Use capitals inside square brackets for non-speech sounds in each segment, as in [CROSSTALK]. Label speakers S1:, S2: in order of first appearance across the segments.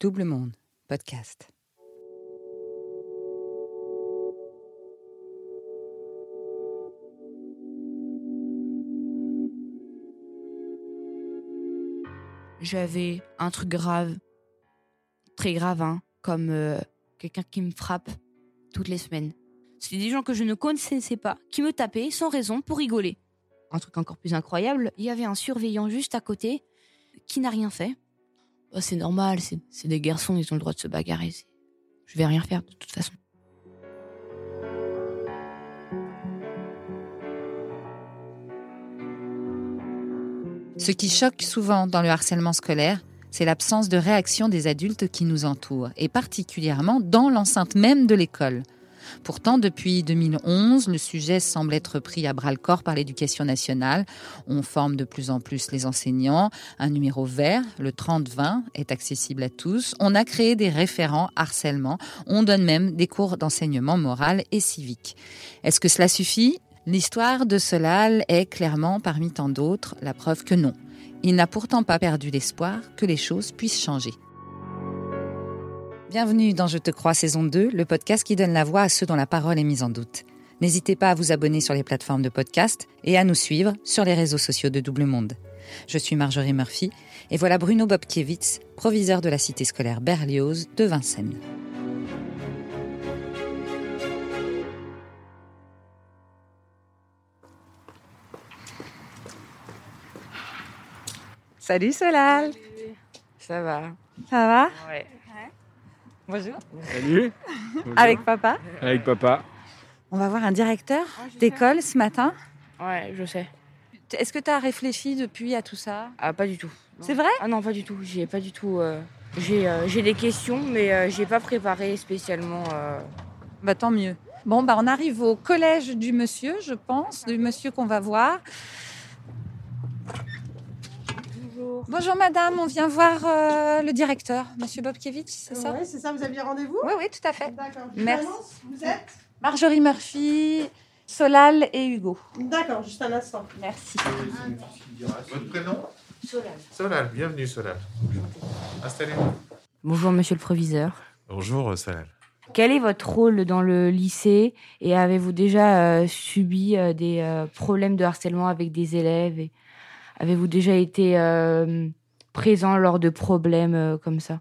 S1: Double Monde, podcast.
S2: J'avais un truc grave, très grave, hein, comme euh, quelqu'un qui me frappe toutes les semaines. C'était des gens que je ne connaissais pas, qui me tapaient sans raison pour rigoler. Un truc encore plus incroyable, il y avait un surveillant juste à côté qui n'a rien fait. Bah, c'est normal, c'est des garçons, ils ont le droit de se bagarrer. Je vais rien faire de toute façon.
S1: Ce qui choque souvent dans le harcèlement scolaire, c'est l'absence de réaction des adultes qui nous entourent, et particulièrement dans l'enceinte même de l'école. Pourtant, depuis 2011, le sujet semble être pris à bras le corps par l'éducation nationale. On forme de plus en plus les enseignants. Un numéro vert, le 30-20, est accessible à tous. On a créé des référents harcèlement. On donne même des cours d'enseignement moral et civique. Est-ce que cela suffit? L'histoire de Solal est clairement, parmi tant d'autres, la preuve que non. Il n'a pourtant pas perdu l'espoir que les choses puissent changer. Bienvenue dans Je te crois saison 2, le podcast qui donne la voix à ceux dont la parole est mise en doute. N'hésitez pas à vous abonner sur les plateformes de podcast et à nous suivre sur les réseaux sociaux de Double Monde. Je suis Marjorie Murphy et voilà Bruno Bobkiewicz, proviseur de la cité scolaire Berlioz de Vincennes. Salut Solal
S2: Ça va?
S1: Ça va?
S2: Ouais.
S1: Bonjour
S3: Salut.
S1: Avec papa
S3: Avec papa.
S1: On va voir un directeur d'école ce matin.
S2: Ouais, je sais.
S1: Est-ce que tu as réfléchi depuis à tout ça?
S2: Ah, pas du tout.
S1: C'est vrai?
S2: Ah non, pas du tout. J'ai pas du tout. euh, J'ai euh, j'ai des questions, mais euh, j'ai pas préparé spécialement. euh,
S1: Bah tant mieux. Bon, bah on arrive au collège du monsieur, je pense, du monsieur qu'on va voir.
S2: Bonjour.
S1: Bonjour madame, on vient voir euh, le directeur, monsieur Bobkiewicz, c'est ça?
S4: Oui, c'est ça, vous aviez rendez-vous?
S1: Oui, oui, tout à fait.
S4: D'accord.
S1: Merci.
S4: Vous êtes?
S1: Marjorie Murphy, Solal et Hugo.
S4: D'accord, juste un instant.
S1: Merci.
S5: Votre prénom?
S2: Solal.
S5: Solal, bienvenue Solal. Installez-vous.
S2: Bonjour, monsieur le proviseur.
S5: Bonjour Solal.
S2: Quel est votre rôle dans le lycée et avez-vous déjà euh, subi euh, des euh, problèmes de harcèlement avec des élèves et Avez-vous déjà été euh, présent lors de problèmes euh, comme ça?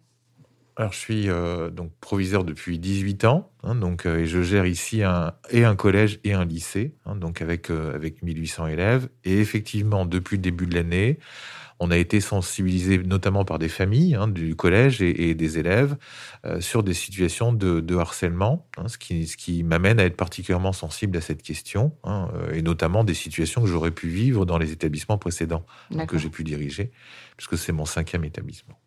S5: Alors je suis euh, donc proviseur depuis 18 ans, hein, donc et je gère ici un, et un collège et un lycée, hein, donc avec euh, avec 1800 élèves. Et effectivement, depuis le début de l'année, on a été sensibilisé notamment par des familles hein, du collège et, et des élèves euh, sur des situations de, de harcèlement, hein, ce qui, ce qui m'amène à être particulièrement sensible à cette question, hein, euh, et notamment des situations que j'aurais pu vivre dans les établissements précédents que j'ai pu diriger, puisque c'est mon cinquième établissement.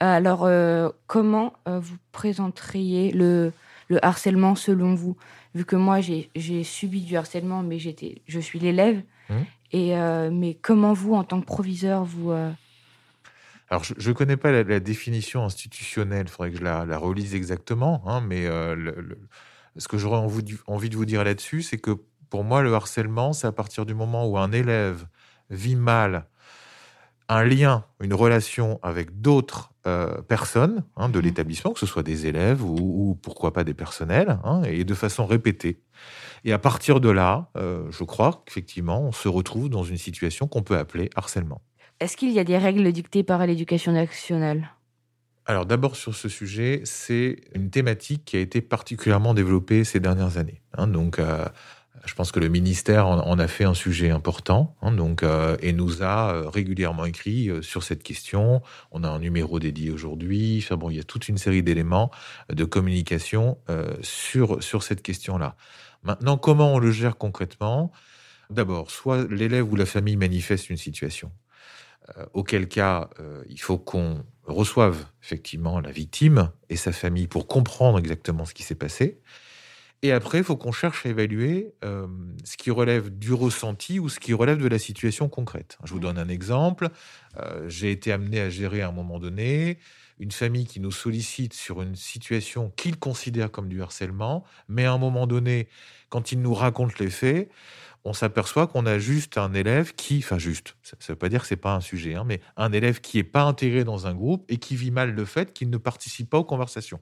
S2: Alors, euh, comment vous présenteriez le, le harcèlement selon vous? Vu que moi, j'ai j'ai subi du harcèlement, mais j'étais, je suis l'élève.
S5: Mhm.
S2: Et euh, mais comment vous, en tant que proviseur, vous euh,
S5: Alors, je ne connais pas la, la définition institutionnelle, il faudrait que je la, la relise exactement, hein, mais euh, le- le- ce que j'aurais envie de vous dire là-dessus, c'est que pour moi, le harcèlement, c'est à partir du moment où un élève vit mal un lien, une relation avec d'autres euh, personnes hein, de
S2: Mhm.
S5: l'établissement, que ce soit des élèves ou, ou pourquoi pas des personnels, hein, et de façon répétée. Et à partir de là, euh, je crois qu'effectivement, on se retrouve dans une situation qu'on peut appeler harcèlement.
S2: est-ce qu'il y a des règles dictées par l'éducation nationale?
S5: Alors d'abord sur ce sujet, c'est une thématique qui a été particulièrement développée ces dernières années. hein. donc euh, je pense que le ministère en, a fait un sujet important hein, donc, euh, et nous a euh, régulièrement écrit euh, sur cette question. On a un numéro dédié aujourd'hui. Bon, il y a toute une série d'éléments de communication sur, sur cette question-là. Maintenant, comment on le gère concrètement? D'abord, soit l'élève ou la famille manifeste une situation, auquel cas il faut qu'on reçoive effectivement la victime et sa famille pour comprendre exactement ce qui s'est passé. Et après, il faut qu'on cherche à évaluer euh, ce qui relève du ressenti ou ce qui relève de la situation concrète. Je vous donne un exemple. Euh, J'ai été amené à gérer à un moment donné une famille qui nous sollicite sur une situation qu'il considère comme du harcèlement, mais à un moment donné, quand il nous raconte les faits, on s'aperçoit qu'on a juste un élève qui, enfin juste, ça ne veut pas dire que c'est pas un sujet, hein, mais un élève qui est pas intégré dans un groupe et qui vit mal le fait qu'il ne participe pas aux conversations.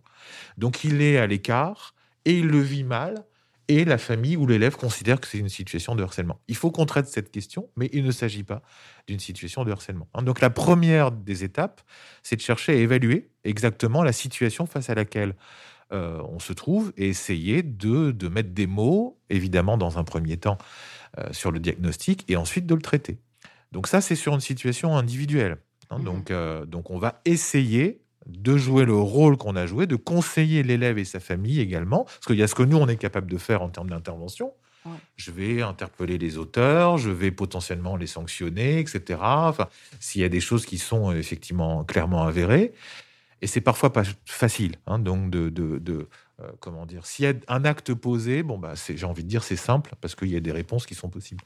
S5: Donc il est à l'écart et il le vit mal et la famille ou l'élève considère que c'est une situation de harcèlement. Il faut qu'on traite cette question, mais il ne s'agit pas d'une situation de harcèlement. Hein. Donc la première des étapes, c'est de chercher à évaluer exactement la situation face à laquelle euh, on se trouve et essayer de, de, mettre des mots, évidemment dans un premier temps, euh, sur le diagnostic et ensuite de le traiter. Donc ça, c'est sur une situation individuelle. Hein. Mmh donc, euh, donc on va essayer de jouer le rôle qu'on a joué, de conseiller l'élève et sa famille également, parce qu'il y a ce que nous, on est capable de faire en termes d'intervention. Je vais interpeller les auteurs, je vais potentiellement les sanctionner, etc. Enfin, s'il y a des choses qui sont euh, effectivement clairement avérées. Et c'est parfois pas facile, hein, donc de, de, euh, comment dire. S'il y a un acte posé, bon bah, j'ai envie de dire c'est simple parce qu'il y a des réponses qui sont possibles.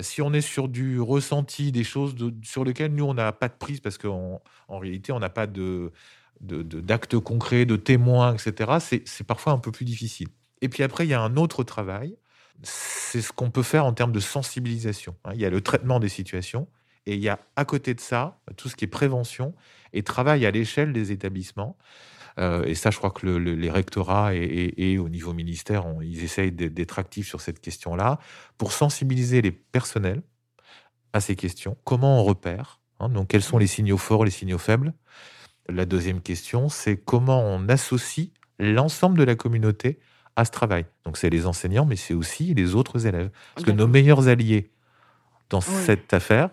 S5: Si on est sur du ressenti, des choses sur lesquelles nous, on n'a pas de prise, parce qu'en en réalité, on n'a pas de, d'actes concrets, de témoins, etc., c'est parfois un peu plus difficile. Et puis après, il y a un autre travail, c'est ce qu'on peut faire en termes de sensibilisation. Hein. Il y a le traitement des situations, et il y a à côté de ça, tout ce qui est prévention et travail à l'échelle des établissements. Euh, et ça, je crois que les rectorats et, au niveau ministère, ils essayent d'être actifs sur cette question-là pour sensibiliser les personnels à ces questions. Comment on repère hein, Donc, quels sont les signaux forts, les signaux faibles? La deuxième question, c'est comment on associe l'ensemble de la communauté à ce travail. Donc, c'est les enseignants, mais c'est aussi les autres élèves. Parce que nos meilleurs alliés, dans cette affaire.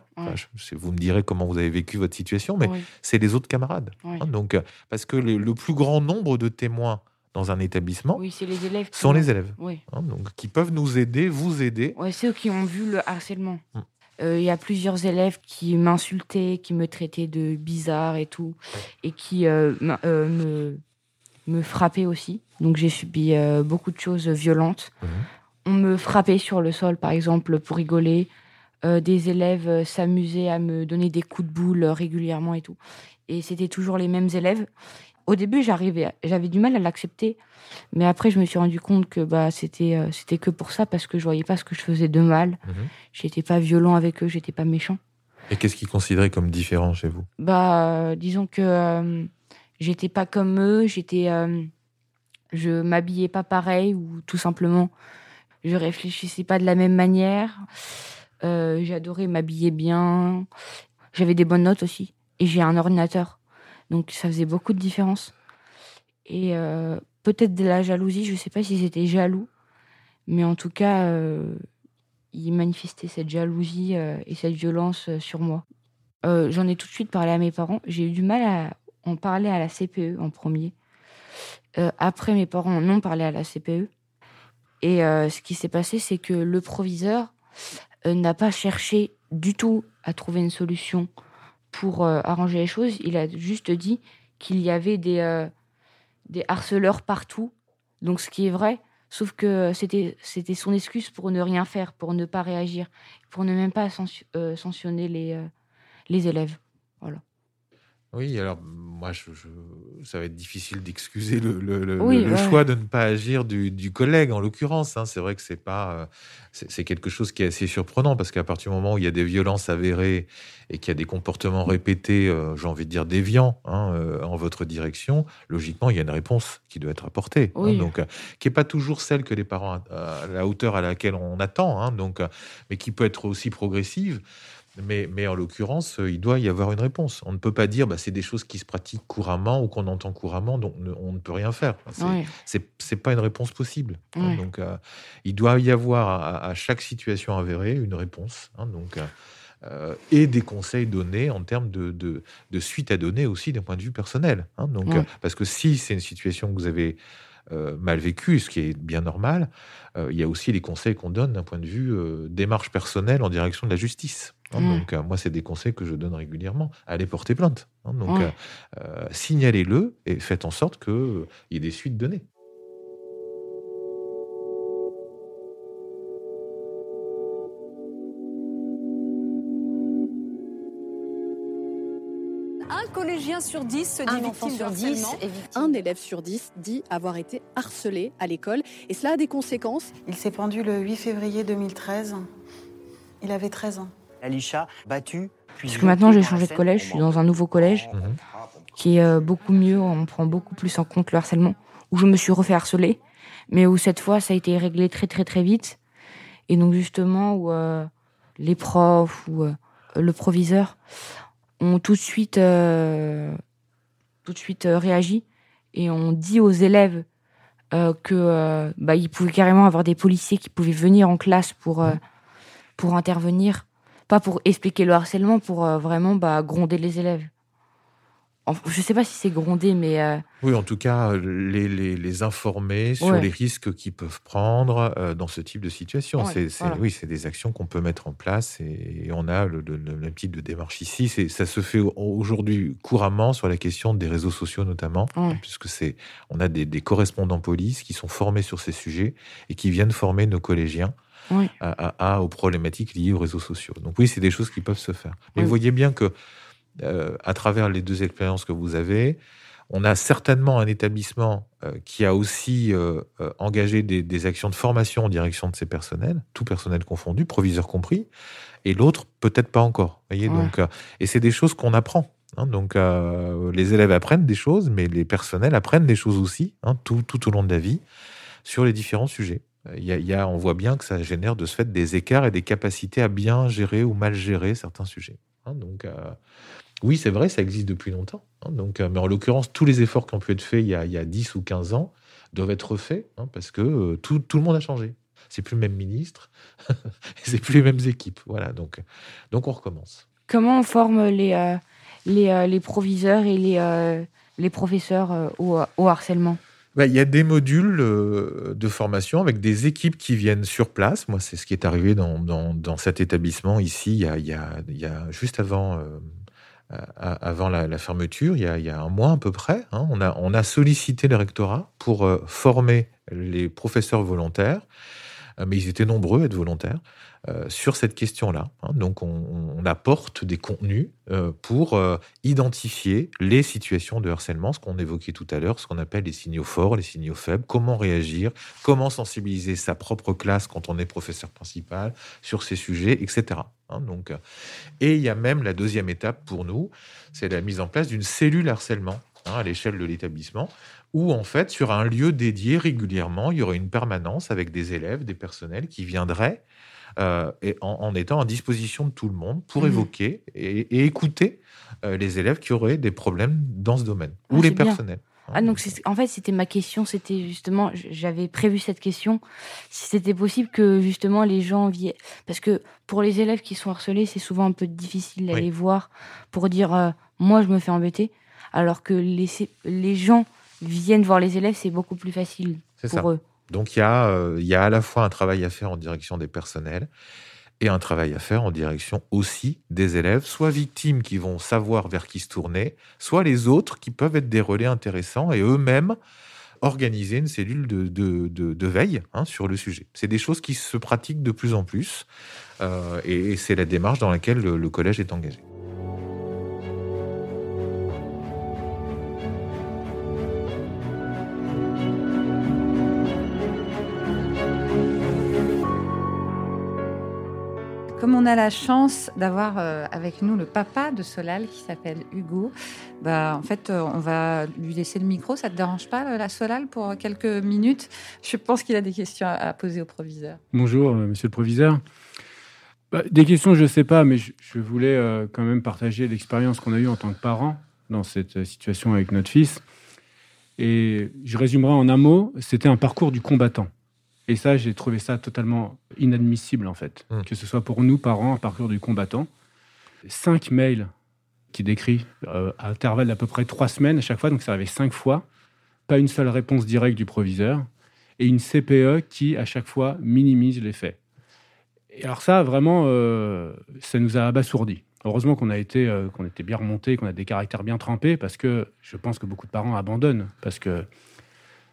S5: vous me direz comment vous avez vécu votre situation, mais c'est les autres camarades. Hein, donc, euh, parce que le, plus grand nombre de témoins dans un établissement
S2: les élèves
S5: sont les élèves. Hein, donc, qui peuvent nous aider, vous aider.
S2: Ouais, c'est eux qui ont vu le harcèlement. Hum. Euh, il y a plusieurs élèves qui m'insultaient, qui me traitaient de bizarre et tout, et qui euh, me, me frappaient aussi. Donc j'ai subi beaucoup de choses violentes. Hum. On me frappait sur le sol, par exemple, pour rigoler. Euh, des élèves euh, s'amusaient à me donner des coups de boule euh, régulièrement et tout. Et c'était toujours les mêmes élèves. Au début, j'arrivais, j'avais du mal à l'accepter, mais après, je me suis rendu compte que bah c'était c'était que pour ça parce que je voyais pas ce que je faisais de mal. Je mhm. J'étais pas violent avec eux, j'étais pas méchant.
S5: Et qu'est-ce qu'ils considéraient comme différent chez vous?
S2: Bah, disons que j'étais pas comme eux, j'étais, je m'habillais pas pareil ou tout simplement, je réfléchissais pas de la même manière. Euh, j'ai adoré m'habiller bien. J'avais des bonnes notes aussi. Et j'ai un ordinateur. Donc ça faisait beaucoup de différence. Et euh, peut-être de la jalousie, je ne sais pas si c'était jaloux. Mais en tout cas, euh, il manifestait cette jalousie et cette violence sur moi. J'en ai tout de suite parlé à mes parents. J'ai eu du mal à en parler à la CPE en premier. après, mes parents en ont parlé à la CPE. Et ce qui s'est passé, c'est que le proviseur euh, n'a pas cherché du tout à trouver une solution pour euh, arranger les choses. Il a juste dit qu'il y avait des, euh, des harceleurs partout. Donc, ce qui est vrai, sauf que c'était, c'était son excuse pour ne rien faire, pour ne pas réagir, pour ne même pas sanctionner les, les élèves. Voilà.
S5: Oui, alors moi, je, ça va être difficile d'excuser le, le, le, choix de ne pas agir du, du collègue, en l'occurrence. Hein. C'est vrai que c'est pas, euh, c'est quelque chose qui est assez surprenant parce qu'à partir du moment où il y a des violences avérées et qu'il y a des comportements répétés, euh, j'ai envie de dire déviants, hein, euh, en votre direction, logiquement, il y a une réponse qui doit être apportée. Hein. donc, qui est pas toujours celle que les parents à, la hauteur à laquelle on attend, donc, mais qui peut être aussi progressive. Mais, mais en l'occurrence, euh, il doit y avoir une réponse. On ne peut pas dire bah, c'est des choses qui se pratiquent couramment ou qu'on entend couramment, donc on ne peut rien faire. C'est n'est pas une réponse possible. Hein. donc, euh, il doit y avoir à, chaque situation avérée une réponse. Hein. donc, euh, et des conseils donnés en termes de, de, de suite à donner aussi d'un point de vue personnel. Hein. donc, parce que si c'est une situation que vous avez mal vécue, ce qui est bien normal, il y a aussi les conseils qu'on donne d'un point de vue démarche personnelle en direction de la justice. Hein, mmh. Donc, euh, moi, c'est des conseils que je donne régulièrement. Allez porter plainte. Hein, donc, euh, euh, signalez-le et faites en sorte qu'il y ait des suites données.
S3: Un collégien sur dix se dit
S6: un enfant sur dix Un élève sur dix dit avoir été harcelé à l'école. Et cela a des conséquences.
S7: Il s'est pendu le 8 février 2013
S3: Il avait 13 ans.
S7: Alisha, battu.
S2: Parce que maintenant j'ai changé de collège, je suis dans un nouveau collège
S5: Mhm.
S2: qui est euh, beaucoup mieux, on prend beaucoup plus en compte le harcèlement, où je me suis refait harceler, mais où cette fois ça a été réglé très très très vite. Et donc justement où euh, les profs ou euh, le proviseur ont tout de suite, euh, tout de suite euh, réagi et ont dit aux élèves euh, que euh, bah, il pouvait carrément avoir des policiers qui pouvaient venir en classe pour euh, pour intervenir, pas pour expliquer le harcèlement, pour euh, vraiment bah, gronder les élèves. Enfin, je sais pas si c'est gronder, mais euh,
S5: Oui, en tout cas, les, les, les informer sur
S2: Ouais.
S5: les risques qu'ils peuvent prendre euh, dans ce type de situation.
S2: Ouais,
S5: c'est,
S2: voilà.
S5: Oui, c'est des actions qu'on peut mettre en place et, et on a le, le, le même type de démarche ici. C'est, ça se fait au- aujourd'hui couramment sur la question des réseaux sociaux notamment,
S2: Ouais.
S5: puisque c'est, on a des, des correspondants police qui sont formés sur ces sujets et qui viennent former nos collégiens
S2: Oui.
S5: à, aux problématiques liées aux réseaux sociaux. Donc oui, c'est des choses qui peuvent se faire. Mais
S2: Oui.
S5: vous voyez bien que euh, à travers les deux expériences que vous avez, on a certainement un établissement euh, qui a aussi euh, engagé des, des actions de formation en direction de ses personnels, tout personnel confondu, proviseur compris, et l'autre peut-être pas encore. Voyez,
S2: Ouais.
S5: donc, et c'est des choses qu'on apprend. hein. donc les élèves apprennent des choses, mais les personnels apprennent des choses aussi, hein, tout, tout au long de la vie, sur les différents sujets. Euh, Il y a, on voit bien que ça génère de ce fait des écarts et des capacités à bien gérer ou mal gérer certains sujets. hein. donc euh, oui, c'est vrai, ça existe depuis longtemps. hein. donc, euh, mais en l'occurrence, tous les efforts qui ont pu être faits il y a, il a 10 ou 15 ans doivent être refaits hein, parce que tout, le monde a changé. C'est plus le même ministre, [LAUGHS] c'est plus les mêmes équipes. Voilà, donc, donc on recommence.
S2: comment on forme les, les, proviseurs et les, les professeurs au harcèlement?
S5: Bah, Il y a des modules euh, de formation avec des équipes qui viennent sur place. Moi, c'est ce qui est arrivé dans, dans, cet établissement ici, il y a, il y a, il y a juste avant, euh, avant la, fermeture, il y, a, il y a un mois à peu près. hein, on, a, on a sollicité le rectorat pour euh, former les professeurs volontaires, mais ils étaient nombreux à être volontaires, euh, sur cette question-là. hein. Donc, on, apporte des contenus euh, pour euh, identifier les situations de harcèlement, ce qu'on évoquait tout à l'heure, ce qu'on appelle les signaux forts, les signaux faibles, comment réagir, comment sensibiliser sa propre classe quand on est professeur principal sur ces sujets, etc. hein. donc, euh, et il y a même la deuxième étape pour nous, c'est la mise en place d'une cellule harcèlement hein, à l'échelle de l'établissement, où en fait, sur un lieu dédié régulièrement, il y aurait une permanence avec des élèves, des personnels qui viendraient euh, et en, en étant à disposition de tout le monde pour
S2: Mhm.
S5: évoquer et, et écouter euh, les élèves qui auraient des problèmes dans ce domaine,
S2: Ah,
S5: ou les
S2: c'est bien.
S5: personnels. hein.
S2: Ah, donc en fait, c'était ma question, c'était justement, j'avais prévu cette question, si c'était possible que justement les gens viennent. Parce que pour les élèves qui sont harcelés, c'est souvent un peu difficile d'aller
S5: Oui.
S2: voir pour dire euh, moi je me fais embêter, alors que les, les gens viennent voir les élèves, c'est beaucoup plus facile
S5: C'est
S2: pour
S5: ça.
S2: eux.
S5: Donc il y, a, euh, il y a à la fois un travail à faire en direction des personnels et un travail à faire en direction aussi des élèves, soit victimes qui vont savoir vers qui se tourner, soit les autres qui peuvent être des relais intéressants et eux-mêmes organiser une cellule de, de- de- de veille hein, sur le sujet. C'est des choses qui se pratiquent de plus en plus euh, et, et c'est la démarche dans laquelle le- le collège est engagé.
S1: On a la chance d'avoir euh, avec nous le papa de Solal qui s'appelle Hugo, bah, en fait, euh, on va lui laisser le micro. Ça te dérange pas, euh, la Solal, pour quelques minutes? Je pense qu'il a des questions à poser au proviseur.
S8: Bonjour, monsieur le proviseur. Bah, des questions, je ne sais pas, mais je, voulais quand même partager l'expérience qu'on a eue en tant que parents dans cette situation avec notre fils. Et je résumerai en un mot, c'était un parcours du combattant. Et ça, j'ai trouvé ça totalement inadmissible, en fait.
S5: Mm.
S8: Que ce soit pour nous, parents, un parcours du combattant. Cinq mails qui décrit euh, à intervalles d'à peu près trois semaines à chaque fois, donc ça arrivait cinq fois. Pas une seule réponse directe du proviseur. Et une CPE qui, à chaque fois, minimise les faits. Et alors ça, vraiment, euh, ça nous a abasourdis. Heureusement qu'on a été, euh, qu'on était bien remontés, qu'on a des caractères bien trempés, parce que je pense que beaucoup de parents abandonnent, parce que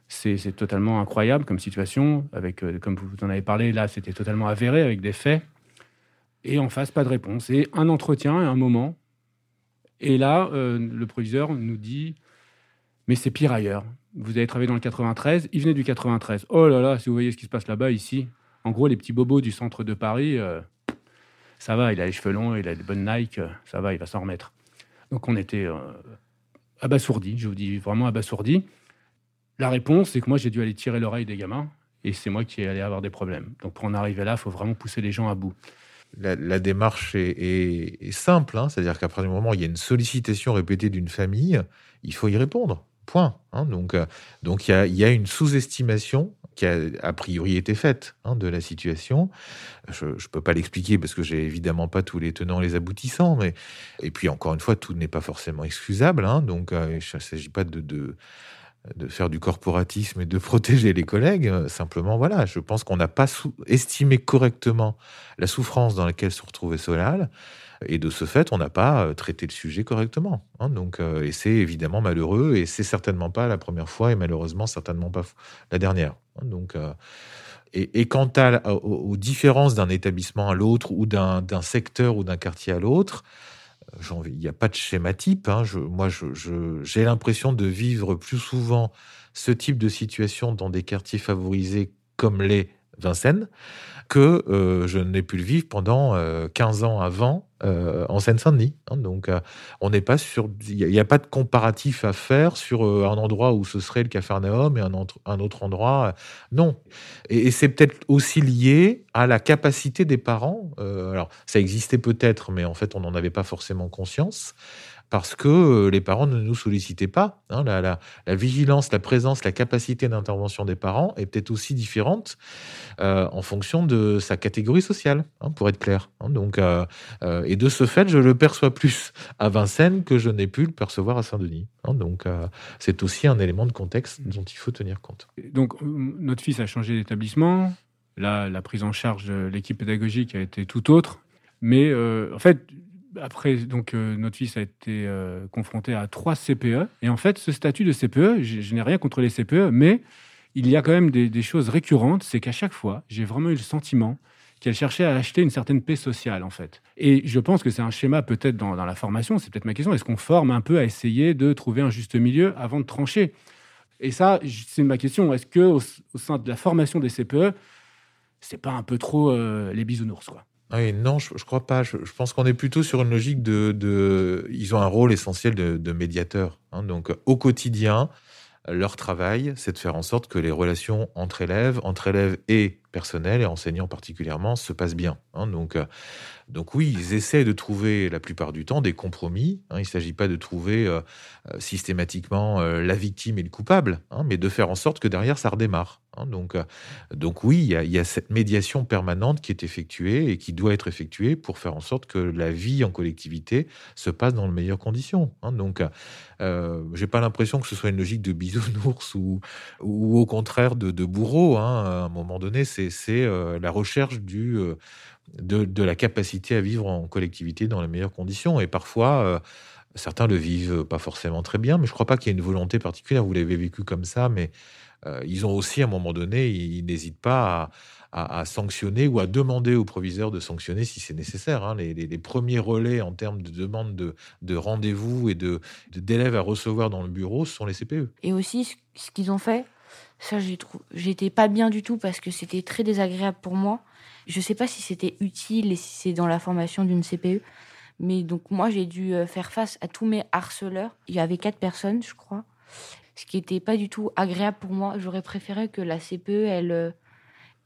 S8: c'est totalement incroyable comme situation. Avec, euh, comme vous en avez parlé, là, c'était totalement avéré avec des faits. Et en face, pas de réponse. Et un entretien, un moment. Et là, euh, le proviseur nous dit, mais c'est pire ailleurs. Vous avez travaillé dans le 93, il venait du 93. Oh là là, si vous voyez ce qui se passe là-bas, ici, en gros, les petits bobos du centre de Paris, euh, ça va, il a les cheveux longs, il a des bonnes Nike, ça va, il va s'en remettre. Donc on était abasourdis, je vous dis vraiment abasourdis. La réponse, c'est que moi j'ai dû aller tirer l'oreille des gamins et c'est moi qui allais avoir des problèmes. Donc pour en arriver là, il faut vraiment pousser les gens à bout.
S5: La, démarche est, simple, hein. c'est-à-dire qu'à partir du moment où il y a une sollicitation répétée d'une famille, il faut y répondre. Point. Hein. donc, euh, donc il y a, une sous-estimation qui a a priori été faite hein, de la situation. Je ne peux pas l'expliquer parce que j'ai évidemment pas tous les tenants et les aboutissants, mais et puis encore une fois, tout n'est pas forcément excusable. donc euh, il ne s'agit pas de, de, de faire du corporatisme et de [LAUGHS] protéger les collègues. Simplement, voilà, je pense qu'on n'a pas estimé correctement la souffrance dans laquelle se retrouvait Solal. Et de ce fait, on n'a pas euh, traité le sujet correctement. Hein. donc, euh, et c'est évidemment malheureux, et c'est certainement pas la première fois, et malheureusement certainement pas la dernière. Hein. donc, euh, et, quant à, aux, différences d'un établissement à l'autre, ou d'un secteur ou d'un quartier à l'autre, il n'y a pas de schéma type. Hein. Moi, j'ai l'impression de vivre plus souvent ce type de situation dans des quartiers favorisés comme les Vincennes que euh, je n'ai pu le vivre pendant 15 euh, ans avant euh, en Seine-Saint-Denis. Hein. donc, on n'est pas sur. Il n'y a, pas de comparatif à faire sur un endroit où ce serait le Capharnaüm et un, un autre endroit. non. Et, c'est peut-être aussi lié à la capacité des parents. alors, ça existait peut-être, mais en fait, on n'en avait pas forcément conscience parce que euh, les parents ne nous sollicitaient pas. Hein. la, vigilance, la présence, la capacité d'intervention des parents est peut-être aussi différente euh, en fonction de sa catégorie sociale, hein, pour être clair. Hein. donc, euh, et de ce fait, je le perçois plus à Vincennes que je n'ai pu le percevoir à Saint-Denis. donc, c'est aussi un élément de contexte dont il faut tenir compte.
S8: Donc, notre fils a changé d'établissement. Là, la prise en charge de l'équipe pédagogique a été tout autre. Mais en fait, après, donc, euh, notre fils a été euh, confronté à trois CPE. Et en fait, ce statut de CPE, je, n'ai rien contre les CPE, mais il y a quand même des, choses récurrentes. C'est qu'à chaque fois, j'ai vraiment eu le sentiment qu'elle cherchait à acheter une certaine paix sociale, en fait. Et je pense que c'est un schéma peut-être dans, la formation, c'est peut-être ma question. Est-ce qu'on forme un peu à essayer de trouver un juste milieu avant de trancher? Et ça, c'est ma question. Est-ce que au, sein de la formation des CPE, c'est pas un peu trop euh, les bisounours, quoi?
S5: Oui, non, je, ne crois pas. Je, pense qu'on est plutôt sur une logique de, Ils ont un rôle essentiel de, médiateur. Hein. donc, au quotidien, leur travail, c'est de faire en sorte que les relations entre élèves, entre élèves et personnel et enseignants particulièrement se passent bien. Hein. donc, euh, donc oui, ils essaient de trouver la plupart du temps des compromis. Hein. il ne s'agit pas de trouver euh, euh, systématiquement la victime et le coupable, mais de faire en sorte que derrière ça redémarre. Hein, donc, donc oui, il y, a, cette médiation permanente qui est effectuée et qui doit être effectuée pour faire en sorte que la vie en collectivité se passe dans les meilleures conditions. Hein. donc, j'ai pas l'impression que ce soit une logique de bisounours ou, ou au contraire de, bourreau. Hein. À un moment donné, c'est euh, la recherche euh, de, la capacité à vivre en collectivité dans les meilleures conditions. Et parfois, certains le vivent pas forcément très bien, mais je crois pas qu'il y ait une volonté particulière. Vous l'avez vécu comme ça, mais euh, ils ont aussi, à un moment donné, ils, n'hésitent pas à, sanctionner ou à demander aux proviseurs de sanctionner si c'est nécessaire. Hein. Les, premiers relais en termes de demande de, rendez-vous et d'élèves à recevoir dans le bureau sont les CPE.
S2: Et aussi, ce qu'ils ont fait, ça, j'étais pas bien du tout parce que c'était très désagréable pour moi. Je sais pas si c'était utile et si c'est dans la formation d'une CPE. Mais donc, moi, j'ai dû euh, faire face à tous mes harceleurs. Il y avait quatre personnes, je crois ce qui n'était pas du tout agréable pour moi. J'aurais préféré que la CPE, elle, euh,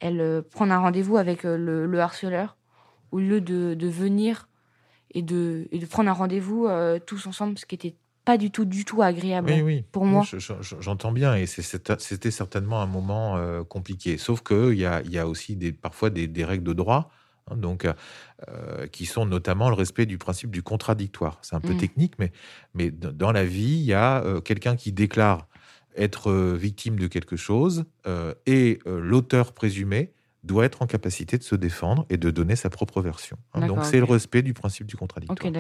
S2: elle euh, prenne un rendez-vous avec le, harceleur au lieu de, venir et de, de prendre un rendez-vous tous ensemble, ce qui était pas du tout, du tout agréable pour moi.
S5: J'entends bien, et c'était certainement un moment compliqué. Sauf qu'il y a, y a aussi des, parfois des, des règles de droit Hein, donc, euh, qui sont notamment le respect du principe du contradictoire. C'est un peu mmh. technique, mais, mais dans la vie, il y a euh, quelqu'un qui déclare être euh, victime de quelque chose et l'auteur présumé doit être en capacité de se défendre et de donner sa propre version. Hein. donc, c'est le respect du principe du contradictoire.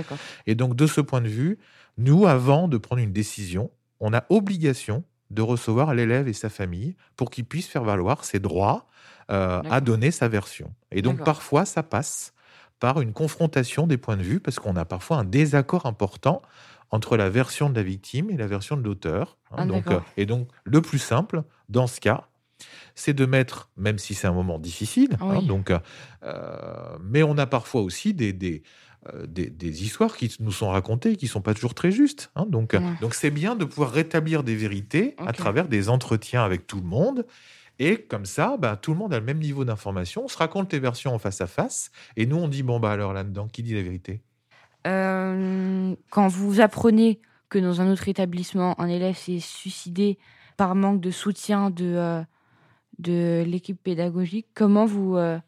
S5: et donc, de ce point de vue, nous, avant de prendre une décision, on a obligation de recevoir l'élève et sa famille pour qu'il puisse faire valoir ses droits euh, à donner sa version. Et donc parfois, ça passe par une confrontation des points de vue, parce qu'on a parfois un désaccord important entre la version de la victime et la version de l'auteur. Hein. Ah, donc, euh, et donc, le plus simple, dans ce cas, c'est de mettre, même si c'est un moment difficile, hein, donc, euh, mais on a parfois aussi des, des, euh, des, des histoires qui nous sont racontées qui sont pas toujours très justes. hein. donc,
S2: Ouais.
S5: donc c'est bien de pouvoir rétablir des vérités à travers des entretiens avec tout le monde. Et comme ça, bah, tout le monde a le même niveau d'information. On se raconte les versions en face à face. Et nous, on dit bon, bah alors là-dedans, qui dit la vérité?
S2: Euh, quand vous apprenez que dans un autre établissement, un élève s'est suicidé par manque de soutien de, euh, de l'équipe pédagogique, comment vous, euh,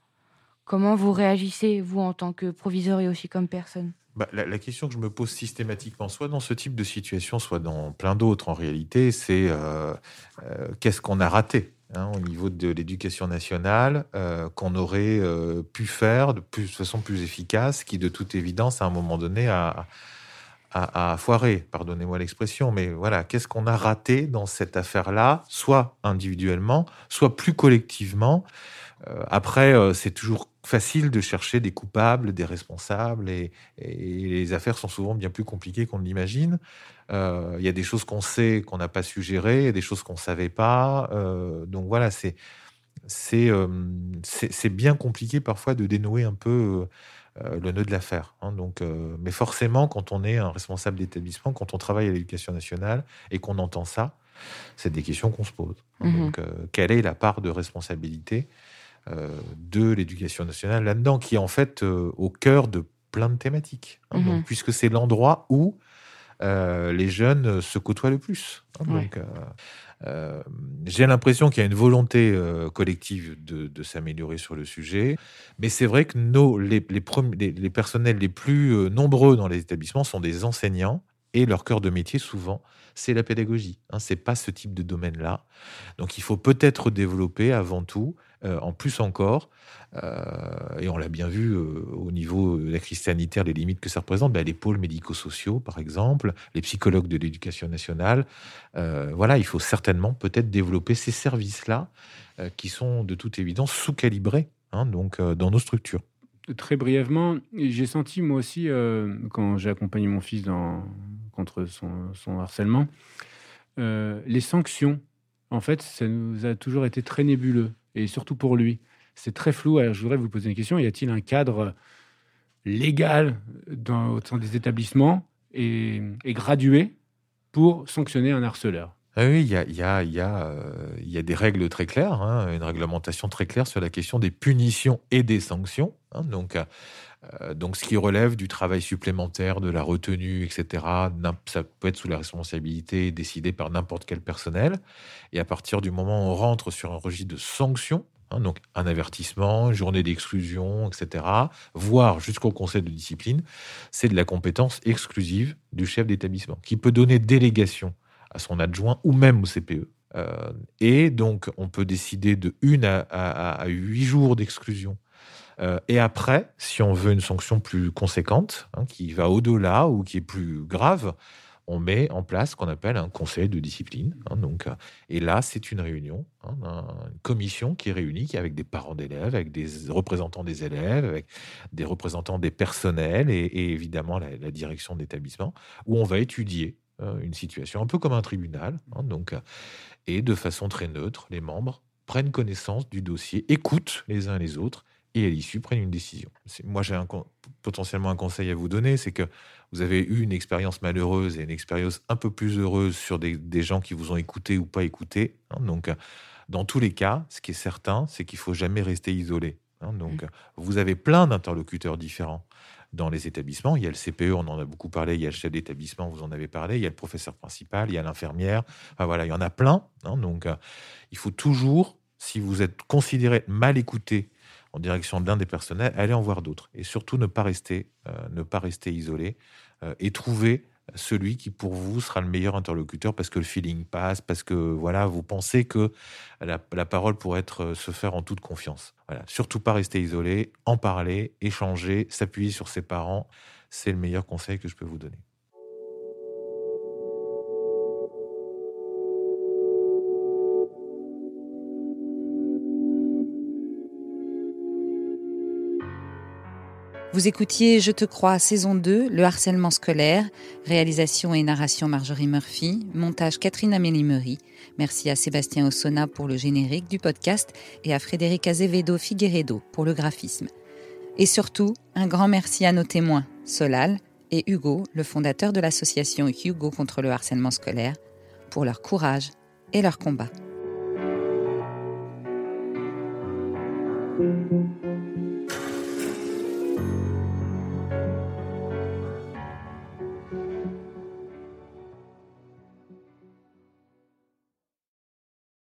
S2: comment vous réagissez, vous, en tant que proviseur et aussi comme personne?
S5: Bah, la, question que je me pose systématiquement, soit dans ce type de situation, soit dans plein d'autres en réalité, c'est euh, euh, qu'est-ce qu'on a raté hein, au niveau de l'éducation nationale qu'on aurait pu faire de, plus, de façon plus efficace, qui de toute évidence, à un moment donné, a, a foiré, pardonnez-moi l'expression, mais voilà, qu'est-ce qu'on a raté dans cette affaire-là, soit individuellement, soit plus collectivement? Euh, après, euh, c'est toujours facile de chercher des coupables, des responsables, et, les affaires sont souvent bien plus compliquées qu'on ne l'imagine. Euh, Il y a des choses qu'on sait qu'on n'a pas su gérer, il y a des choses qu'on ne savait pas. Donc voilà, c'est bien compliqué parfois de dénouer un peu le nœud de l'affaire. hein. donc, euh, mais forcément, quand on est un responsable d'établissement, quand on travaille à l'éducation nationale et qu'on entend ça, c'est des questions qu'on se pose. hein.
S2: Mhm.
S5: Donc, euh, quelle est la part de responsabilité euh, de l'éducation nationale là-dedans, qui est en fait euh, au cœur de plein de thématiques. hein.
S2: Mhm.
S5: Donc, puisque c'est l'endroit où euh, les jeunes se côtoient le plus. hein.
S2: Ouais.
S5: Donc, euh, euh, j'ai l'impression qu'il y a une volonté collective de, de s'améliorer sur le sujet, mais c'est vrai que nos, les, les, les- les personnels les plus nombreux dans les établissements sont des enseignants et leur cœur de métier souvent c'est la pédagogie. Hein, c'est pas ce type de domaine-là. Donc il faut peut-être développer avant tout, euh, en plus encore, euh, et on l'a bien vu euh, au niveau de la crise sanitaire, les limites que ça représente, bah, les pôles médico-sociaux par exemple, les psychologues de l'éducation nationale. Voilà, il faut certainement peut-être développer ces services-là qui sont de toute évidence sous-calibrés hein, donc, dans nos structures.
S8: Très brièvement, j'ai senti moi aussi, quand j'ai accompagné mon fils contre son, harcèlement, les sanctions, en fait, ça nous a toujours été très nébuleux, et surtout pour lui. C'est très flou. Alors, je voudrais vous poser une question. Y a-t-il un cadre légal au sein des établissements et, gradué pour sanctionner un harceleur?
S5: Ah oui, il y a, y, y, a, euh, y a des règles très claires, hein, une réglementation très claire sur la question des punitions et des sanctions. hein. donc, euh, donc, ce qui relève du travail supplémentaire, de la retenue, etc., ça peut être sous la responsabilité décidée par n'importe quel personnel. Et à partir du moment où on rentre sur un registre de sanctions, hein, donc un avertissement, journée d'exclusion, etc., voire jusqu'au conseil de discipline, c'est de la compétence exclusive du chef d'établissement, qui peut donner délégation à son adjoint ou même au CPE. Euh, et donc, on peut décider de une à, à huit jours d'exclusion. Euh, et après, si on veut une sanction plus conséquente, hein, qui va au-delà ou qui est plus grave, on met en place ce qu'on appelle un conseil de discipline. hein, donc, euh, et là, c'est une réunion, hein, un- une commission qui est réunie qui est avec des parents d'élèves, avec des représentants des élèves, avec des représentants des personnels et, évidemment la, direction d'établissement, où on va étudier euh, une situation un peu comme un tribunal. donc, et de façon très neutre, les membres prennent connaissance du dossier, écoutent les uns les autres et à l'issue prennent une décision. Moi, j'ai un potentiellement un conseil à vous donner, c'est que vous avez eu une expérience malheureuse et une expérience un peu plus heureuse sur des, des gens qui vous ont écouté ou pas écouté. hein. donc, dans tous les cas, ce qui est certain, c'est qu'il faut jamais rester isolé. hein. donc, euh, vous avez plein d'interlocuteurs différents dans les établissements. Il y a le CPE, on en a beaucoup parlé. Il y a le chef d'établissement, vous en avez parlé. Il y a le professeur principal, il y a l'infirmière. Enfin, voilà, il y en a plein. hein. donc, euh, il faut toujours, si vous êtes considéré mal écouté en direction de l'un des personnels, aller en voir d'autres. Et surtout, ne pas rester, euh, rester isolé euh, et trouver celui qui, pour vous, sera le meilleur interlocuteur parce que le feeling passe, parce que voilà, vous pensez que la, la parole pourrait être, euh, se faire en toute confiance. Voilà. Surtout pas rester isolé, en parler, échanger, s'appuyer sur ses parents. C'est le meilleur conseil que je peux vous donner.
S1: Vous écoutiez Je te crois, saison 2, le harcèlement scolaire, réalisation et narration Marjorie Murphy, montage Catherine Amélie Meury. Merci à Sébastien Ossona pour le générique du podcast et à Frédéric Azevedo Figueredo pour le graphisme. Et surtout, un grand merci à nos témoins, Solal et Hugo, le fondateur de l'association Hugo contre le harcèlement scolaire, pour leur courage et leur combat.